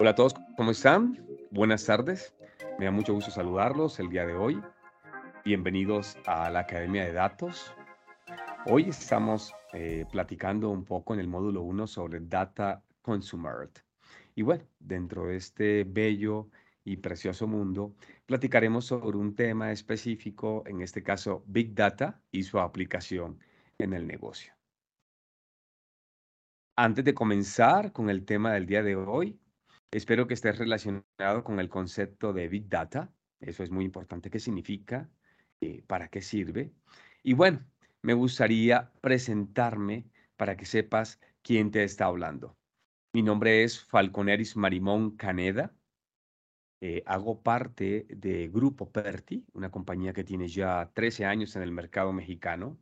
Hola a todos, ¿cómo están? Buenas tardes. Me da mucho gusto saludarlos el día de hoy. Bienvenidos a la Academia de Datos. Hoy estamos eh, platicando un poco en el módulo 1 sobre Data Consumer. Y bueno, dentro de este bello y precioso mundo, platicaremos sobre un tema específico, en este caso Big Data y su aplicación en el negocio. Antes de comenzar con el tema del día de hoy, espero que esté relacionado con el concepto de Big Data. Eso es muy importante. ¿Qué significa? Eh, ¿Para qué sirve? Y bueno, me gustaría presentarme para que sepas quién te está hablando. Mi nombre es Falconeris Marimón Caneda. Eh, hago parte de Grupo Perti, una compañía que tiene ya 13 años en el mercado mexicano.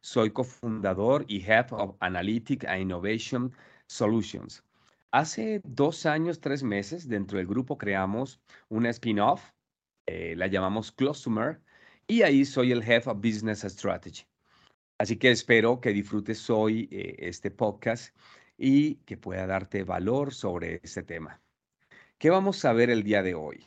Soy cofundador y Head of Analytics and Innovation Solutions. Hace dos años, tres meses, dentro del grupo creamos una spin-off, eh, la llamamos Closumer, y ahí soy el Head of Business Strategy. Así que espero que disfrutes hoy eh, este podcast y que pueda darte valor sobre este tema. ¿Qué vamos a ver el día de hoy?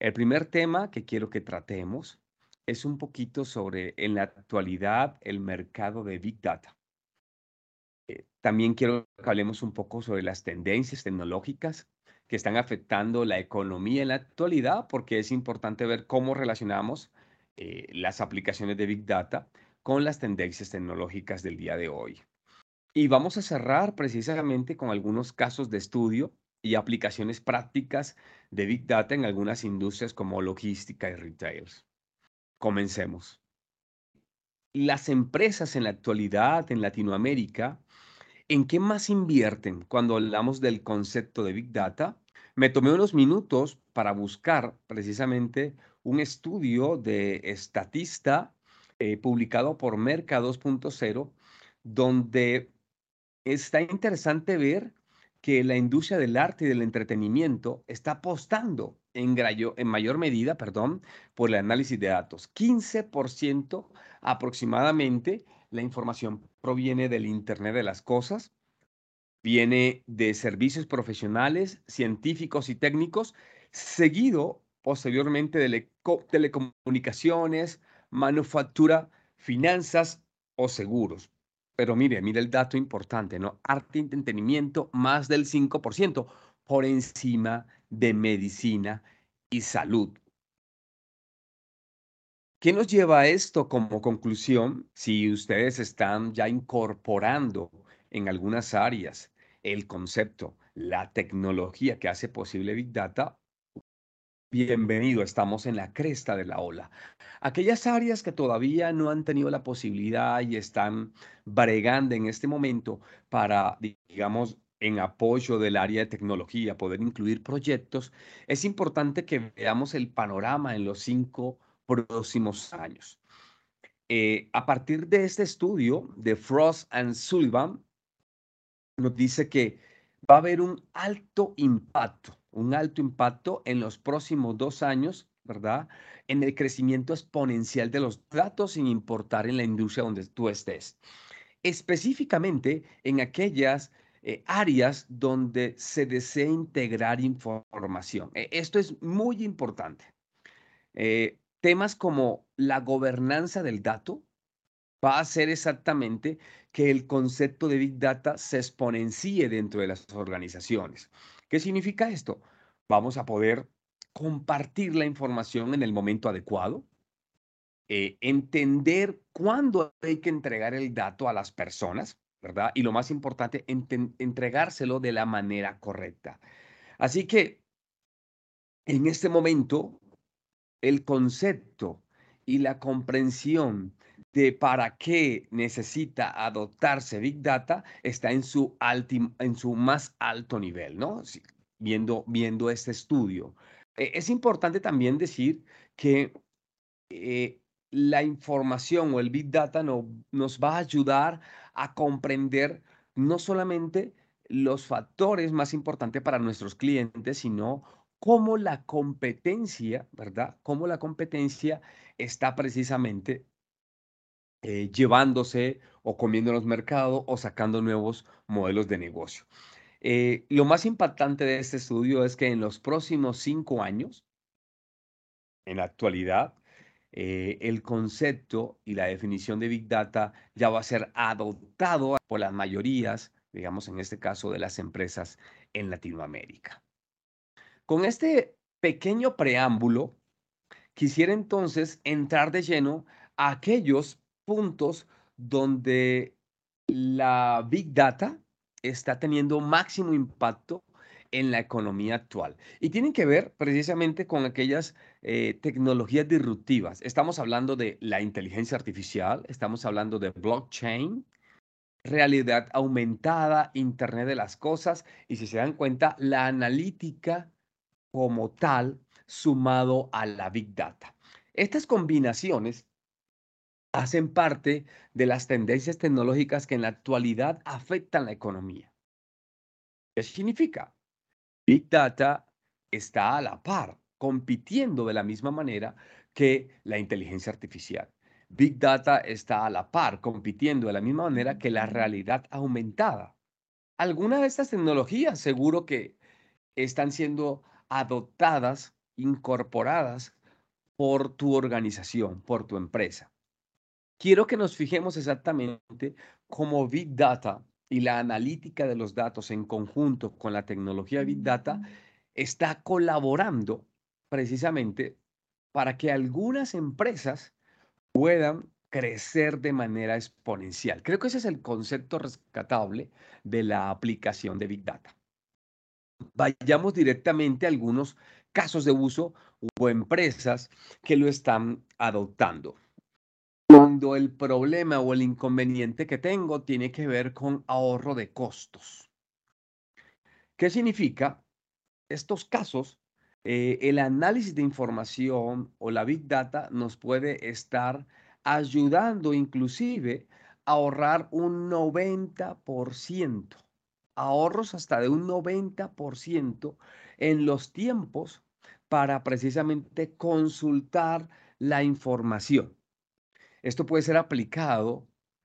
El primer tema que quiero que tratemos es un poquito sobre en la actualidad el mercado de Big Data. Eh, también quiero que hablemos un poco sobre las tendencias tecnológicas que están afectando la economía en la actualidad, porque es importante ver cómo relacionamos eh, las aplicaciones de Big Data con las tendencias tecnológicas del día de hoy. Y vamos a cerrar precisamente con algunos casos de estudio y aplicaciones prácticas de Big Data en algunas industrias como logística y retail. Comencemos. Las empresas en la actualidad en Latinoamérica, ¿en qué más invierten cuando hablamos del concepto de Big Data? Me tomé unos minutos para buscar precisamente un estudio de estatista eh, publicado por Merca 2.0, donde está interesante ver que la industria del arte y del entretenimiento está apostando en, en mayor medida perdón, por el análisis de datos. 15% aproximadamente la información proviene del Internet de las Cosas, viene de servicios profesionales, científicos y técnicos, seguido posteriormente de telecomunicaciones, manufactura, finanzas o seguros. Pero mire, mire el dato importante, ¿no? Arte y entretenimiento más del 5% por encima de medicina y salud. ¿Qué nos lleva a esto como conclusión si ustedes están ya incorporando en algunas áreas el concepto, la tecnología que hace posible Big Data? Bienvenido, estamos en la cresta de la ola. Aquellas áreas que todavía no han tenido la posibilidad y están bregando en este momento para, digamos, en apoyo del área de tecnología, poder incluir proyectos, es importante que veamos el panorama en los cinco próximos años. Eh, a partir de este estudio de Frost and Sullivan, nos dice que va a haber un alto impacto, un alto impacto en los próximos dos años ¿verdad? En el crecimiento exponencial de los datos sin importar en la industria donde tú estés. Específicamente en aquellas eh, áreas donde se desea integrar información. E, esto es muy importante. Eh, temas como la gobernanza del dato va a hacer exactamente que el concepto de Big Data se exponencie dentro de las organizaciones. ¿Qué significa esto? Vamos a poder compartir la información en el momento adecuado, eh, entender cuándo hay que entregar el dato a las personas, ¿verdad? Y lo más importante, entregárselo de la manera correcta. Así que en este momento, el concepto y la comprensión de para qué necesita adoptarse Big Data está en su, en su más alto nivel, ¿no? Viendo, viendo este estudio. E, es importante también decir que eh, la información o el Big Data no, nos va a ayudar a comprender no solamente los factores más importantes para nuestros clientes, sino cómo la competencia, ¿verdad? Cómo la competencia está precisamente eh, llevándose o comiendo los mercados o sacando nuevos modelos de negocio. Eh, lo más impactante de este estudio es que en los próximos cinco años, en la actualidad, eh, el concepto y la definición de Big Data ya va a ser adoptado por las mayorías, digamos en este caso de las empresas en Latinoamérica. Con este pequeño preámbulo, quisiera entonces entrar de lleno a aquellos puntos donde la Big Data está teniendo máximo impacto en la economía actual. Y tienen que ver precisamente con aquellas eh, tecnologías disruptivas. Estamos hablando de la inteligencia artificial, estamos hablando de blockchain, realidad aumentada, Internet de las Cosas, y si se dan cuenta, la analítica como tal sumado a la Big Data. Estas combinaciones hacen parte de las tendencias tecnológicas que en la actualidad afectan la economía. ¿Qué significa? Big Data está a la par, compitiendo de la misma manera que la inteligencia artificial. Big Data está a la par, compitiendo de la misma manera que la realidad aumentada. Algunas de estas tecnologías seguro que están siendo adoptadas, incorporadas por tu organización, por tu empresa. Quiero que nos fijemos exactamente cómo Big Data y la analítica de los datos en conjunto con la tecnología Big Data está colaborando precisamente para que algunas empresas puedan crecer de manera exponencial. Creo que ese es el concepto rescatable de la aplicación de Big Data. Vayamos directamente a algunos casos de uso o empresas que lo están adoptando cuando el problema o el inconveniente que tengo tiene que ver con ahorro de costos. ¿Qué significa? Estos casos, eh, el análisis de información o la Big Data nos puede estar ayudando inclusive a ahorrar un 90%, ahorros hasta de un 90% en los tiempos para precisamente consultar la información. Esto puede ser aplicado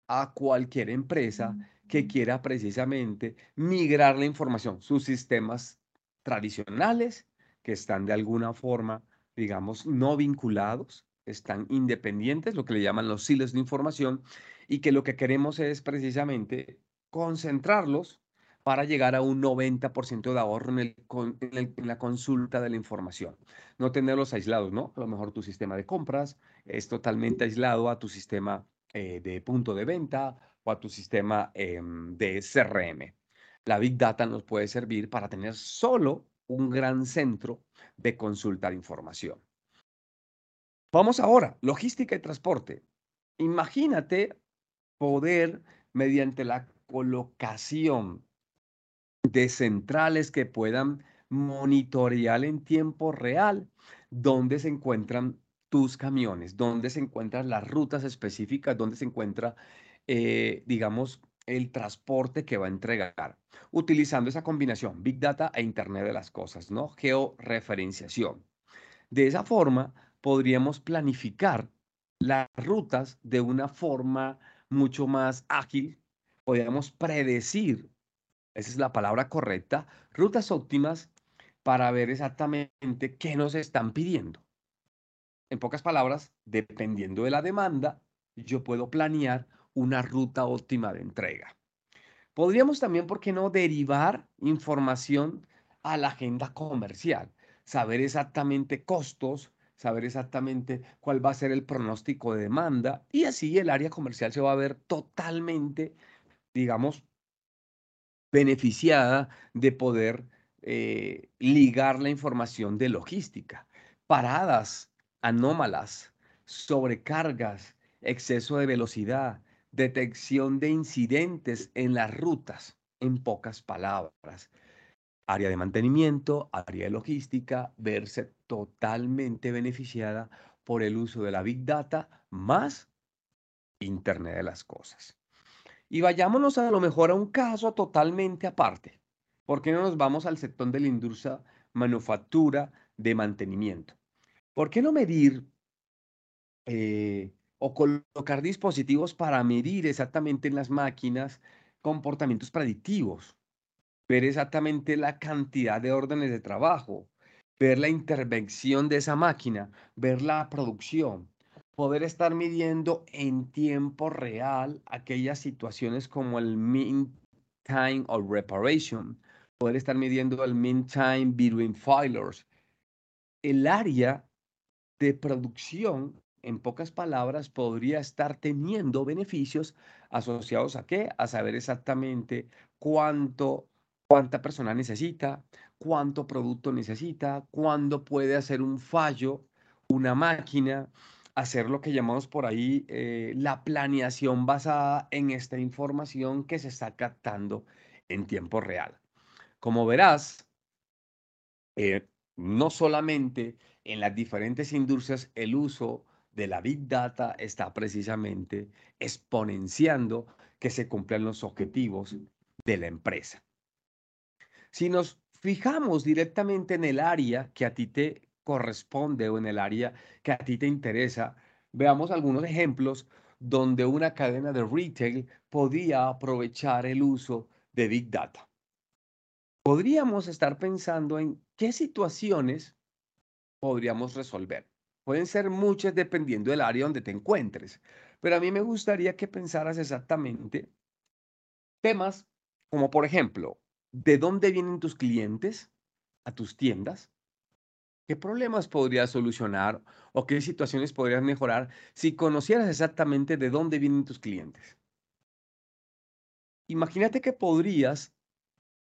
a cualquier empresa que quiera precisamente migrar la información, sus sistemas tradicionales que están de alguna forma, digamos, no vinculados, están independientes, lo que le llaman los silos de información, y que lo que queremos es precisamente concentrarlos para llegar a un 90% de ahorro en, la consulta de la información. No tenerlos aislados, ¿no? A lo mejor tu sistema de compras es totalmente aislado a tu sistema eh, de punto de venta o a tu sistema em, de CRM. La Big Data nos puede servir para tener solo un gran centro de consulta de información. Vamos ahora, logística y transporte. Imagínate poder, mediante la colocación de centrales que puedan monitorear en tiempo real dónde se encuentran tus camiones, dónde se encuentran las rutas específicas, dónde se encuentra, eh, digamos, el transporte que va a entregar, utilizando esa combinación Big Data e Internet de las Cosas, ¿no? Georreferenciación. De esa forma, podríamos planificar las rutas de una forma mucho más ágil, podríamos predecir esa es la palabra correcta, rutas óptimas para ver exactamente qué nos están pidiendo. En pocas palabras, dependiendo de la demanda, yo puedo planear una ruta óptima de entrega. Podríamos también, ¿por qué no?, derivar información a la agenda comercial, saber exactamente costos, saber exactamente cuál va a ser el pronóstico de demanda y así el área comercial se va a ver totalmente, digamos, beneficiada de poder eh, ligar la información de logística. Paradas anómalas, sobrecargas, exceso de velocidad, detección de incidentes en las rutas, en pocas palabras. Área de mantenimiento, área de logística, verse totalmente beneficiada por el uso de la Big Data más Internet de las Cosas. Y vayámonos a lo mejor a un caso totalmente aparte. ¿Por qué no nos vamos al sector de la industria manufactura de mantenimiento? ¿Por qué no medir eh, o colocar dispositivos para medir exactamente en las máquinas comportamientos predictivos? ver exactamente la cantidad de órdenes de trabajo, ver la intervención de esa máquina, ver la producción, poder estar midiendo en tiempo real aquellas situaciones como el mean time of reparation, poder estar midiendo el mean time between filers. El área de producción, en pocas palabras, podría estar teniendo beneficios asociados a qué? A saber exactamente cuánto cuánta persona necesita, cuánto producto necesita, cuándo puede hacer un fallo una máquina, hacer lo que llamamos por ahí eh, la planeación basada en esta información que se está captando en tiempo real. Como verás, eh, no solamente en las diferentes industrias el uso de la Big Data está precisamente exponenciando que se cumplan los objetivos de la empresa. Si nos fijamos directamente en el área que a ti te corresponde o en el área que a ti te interesa, veamos algunos ejemplos donde una cadena de retail podía aprovechar el uso de Big Data. Podríamos estar pensando en qué situaciones podríamos resolver. Pueden ser muchas dependiendo del área donde te encuentres, pero a mí me gustaría que pensaras exactamente temas como, por ejemplo, ¿de dónde vienen tus clientes a tus tiendas? ¿Qué problemas podrías solucionar o qué situaciones podrías mejorar si conocieras exactamente de dónde vienen tus clientes? Imagínate que podrías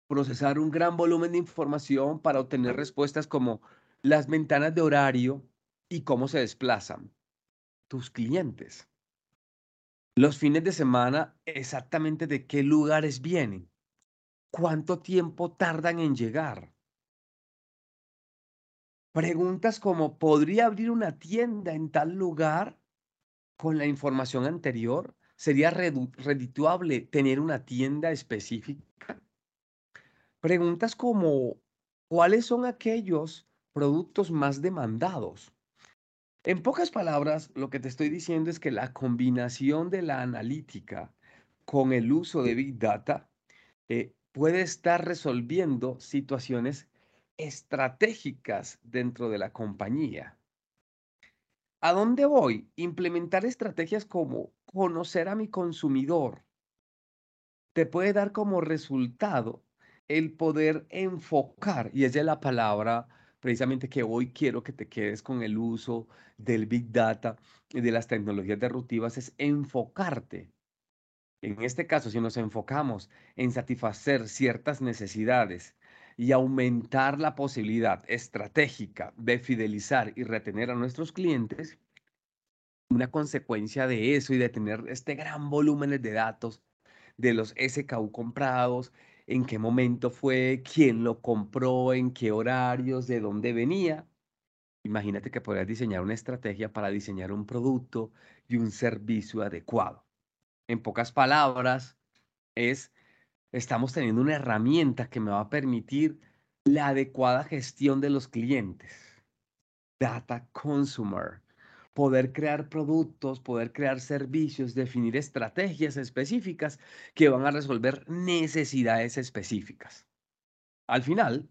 procesar un gran volumen de información para obtener respuestas como las ventanas de horario y cómo se desplazan tus clientes. Los fines de semana, exactamente de qué lugares vienen. ¿Cuánto tiempo tardan en llegar? Preguntas como, ¿podría abrir una tienda en tal lugar con la información anterior? ¿Sería redituable tener una tienda específica? Preguntas como, ¿cuáles son aquellos productos más demandados? En pocas palabras, lo que te estoy diciendo es que la combinación de la analítica con el uso de Big Data eh, puede estar resolviendo situaciones estratégicas dentro de la compañía. ¿A dónde voy? Implementar estrategias como conocer a mi consumidor. Te puede dar como resultado el poder enfocar, y esa es la palabra precisamente que hoy quiero que te quedes con el uso del Big Data y de las tecnologías disruptivas, es enfocarte. En este caso, si nos enfocamos en satisfacer ciertas necesidades y aumentar la posibilidad estratégica de fidelizar y retener a nuestros clientes, una consecuencia de eso y de tener este gran volumen de datos de los SKU comprados, en qué momento fue, quién lo compró, en qué horarios, de dónde venía. Imagínate que podrías diseñar una estrategia para diseñar un producto y un servicio adecuado. En pocas palabras, es estamos teniendo una herramienta que me va a permitir la adecuada gestión de los clientes. Data Consumer. Poder crear productos, poder crear servicios, definir estrategias específicas que van a resolver necesidades específicas. Al final,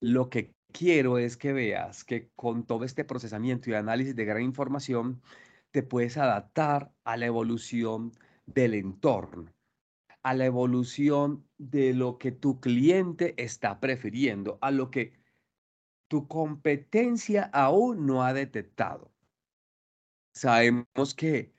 lo que quiero es que veas que con todo este procesamiento y análisis de gran información, te puedes adaptar a la evolución del entorno a la evolución de lo que tu cliente está prefiriendo, a lo que tu competencia aún no ha detectado. Sabemos que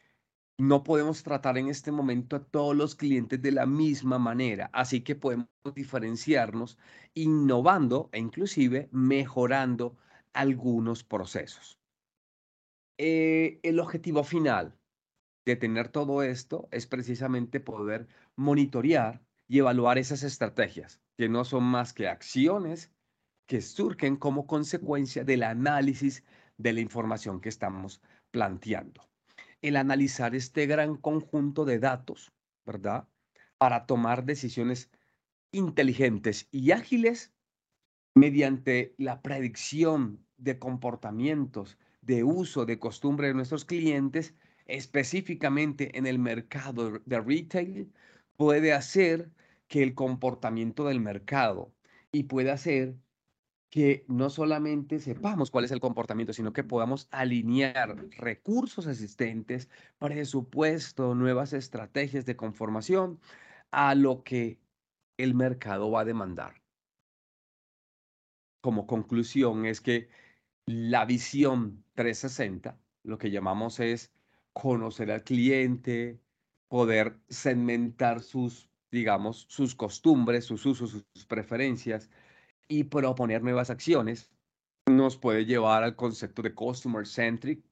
no podemos tratar en este momento a todos los clientes de la misma manera, así que podemos diferenciarnos innovando e inclusive mejorando algunos procesos. Eh, el objetivo final de tener todo esto es precisamente poder monitorear y evaluar esas estrategias, que no son más que acciones que surgen como consecuencia del análisis de la información que estamos planteando. El analizar este gran conjunto de datos, ¿verdad? Para tomar decisiones inteligentes y ágiles mediante la predicción de comportamientos, de uso, de costumbre de nuestros clientes específicamente en el mercado de retail puede hacer que el comportamiento del mercado y puede hacer que no solamente sepamos cuál es el comportamiento, sino que podamos alinear recursos existentes, presupuesto, nuevas estrategias de conformación a lo que el mercado va a demandar. Como conclusión es que la visión 360, lo que llamamos es conocer al cliente, poder segmentar sus, digamos, sus costumbres, sus usos, sus preferencias, y proponer nuevas acciones nos puede llevar al concepto de customer centric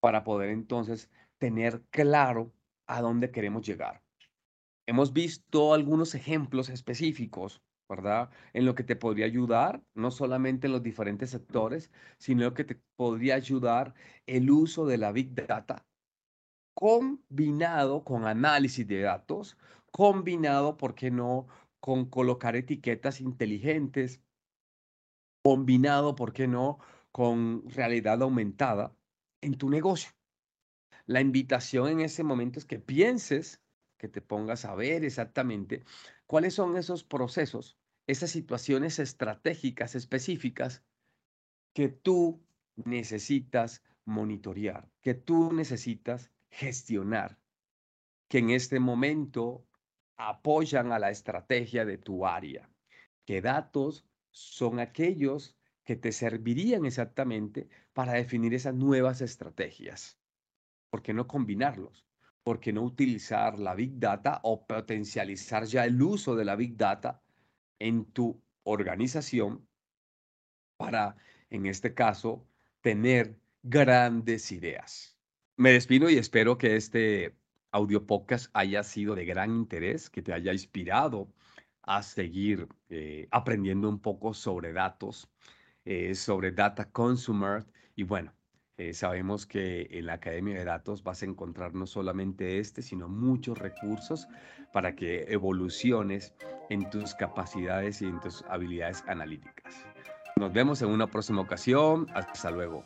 para poder entonces tener claro a dónde queremos llegar. Hemos visto algunos ejemplos específicos, ¿verdad? En lo que te podría ayudar, no solamente en los diferentes sectores, sino que te podría ayudar el uso de la Big Data combinado con análisis de datos, combinado, ¿por qué no?, con colocar etiquetas inteligentes, combinado, ¿por qué no?, con realidad aumentada en tu negocio. La invitación en ese momento es que pienses, que te pongas a ver exactamente cuáles son esos procesos, esas situaciones estratégicas específicas que tú necesitas monitorear, que tú necesitas gestionar, que en este momento apoyan a la estrategia de tu área. ¿Qué datos son aquellos que te servirían exactamente para definir esas nuevas estrategias? ¿Por qué no combinarlos? ¿Por qué no utilizar la Big Data o potencializar ya el uso de la Big Data en tu organización para, en este caso, tener grandes ideas? Me despido y espero que este audio podcast haya sido de gran interés, que te haya inspirado a seguir eh, aprendiendo un poco sobre datos, eh, sobre data consumer. Y bueno, eh, sabemos que en la Academia de Datos vas a encontrar no solamente este, sino muchos recursos para que evoluciones en tus capacidades y en tus habilidades analíticas. Nos vemos en una próxima ocasión. Hasta luego.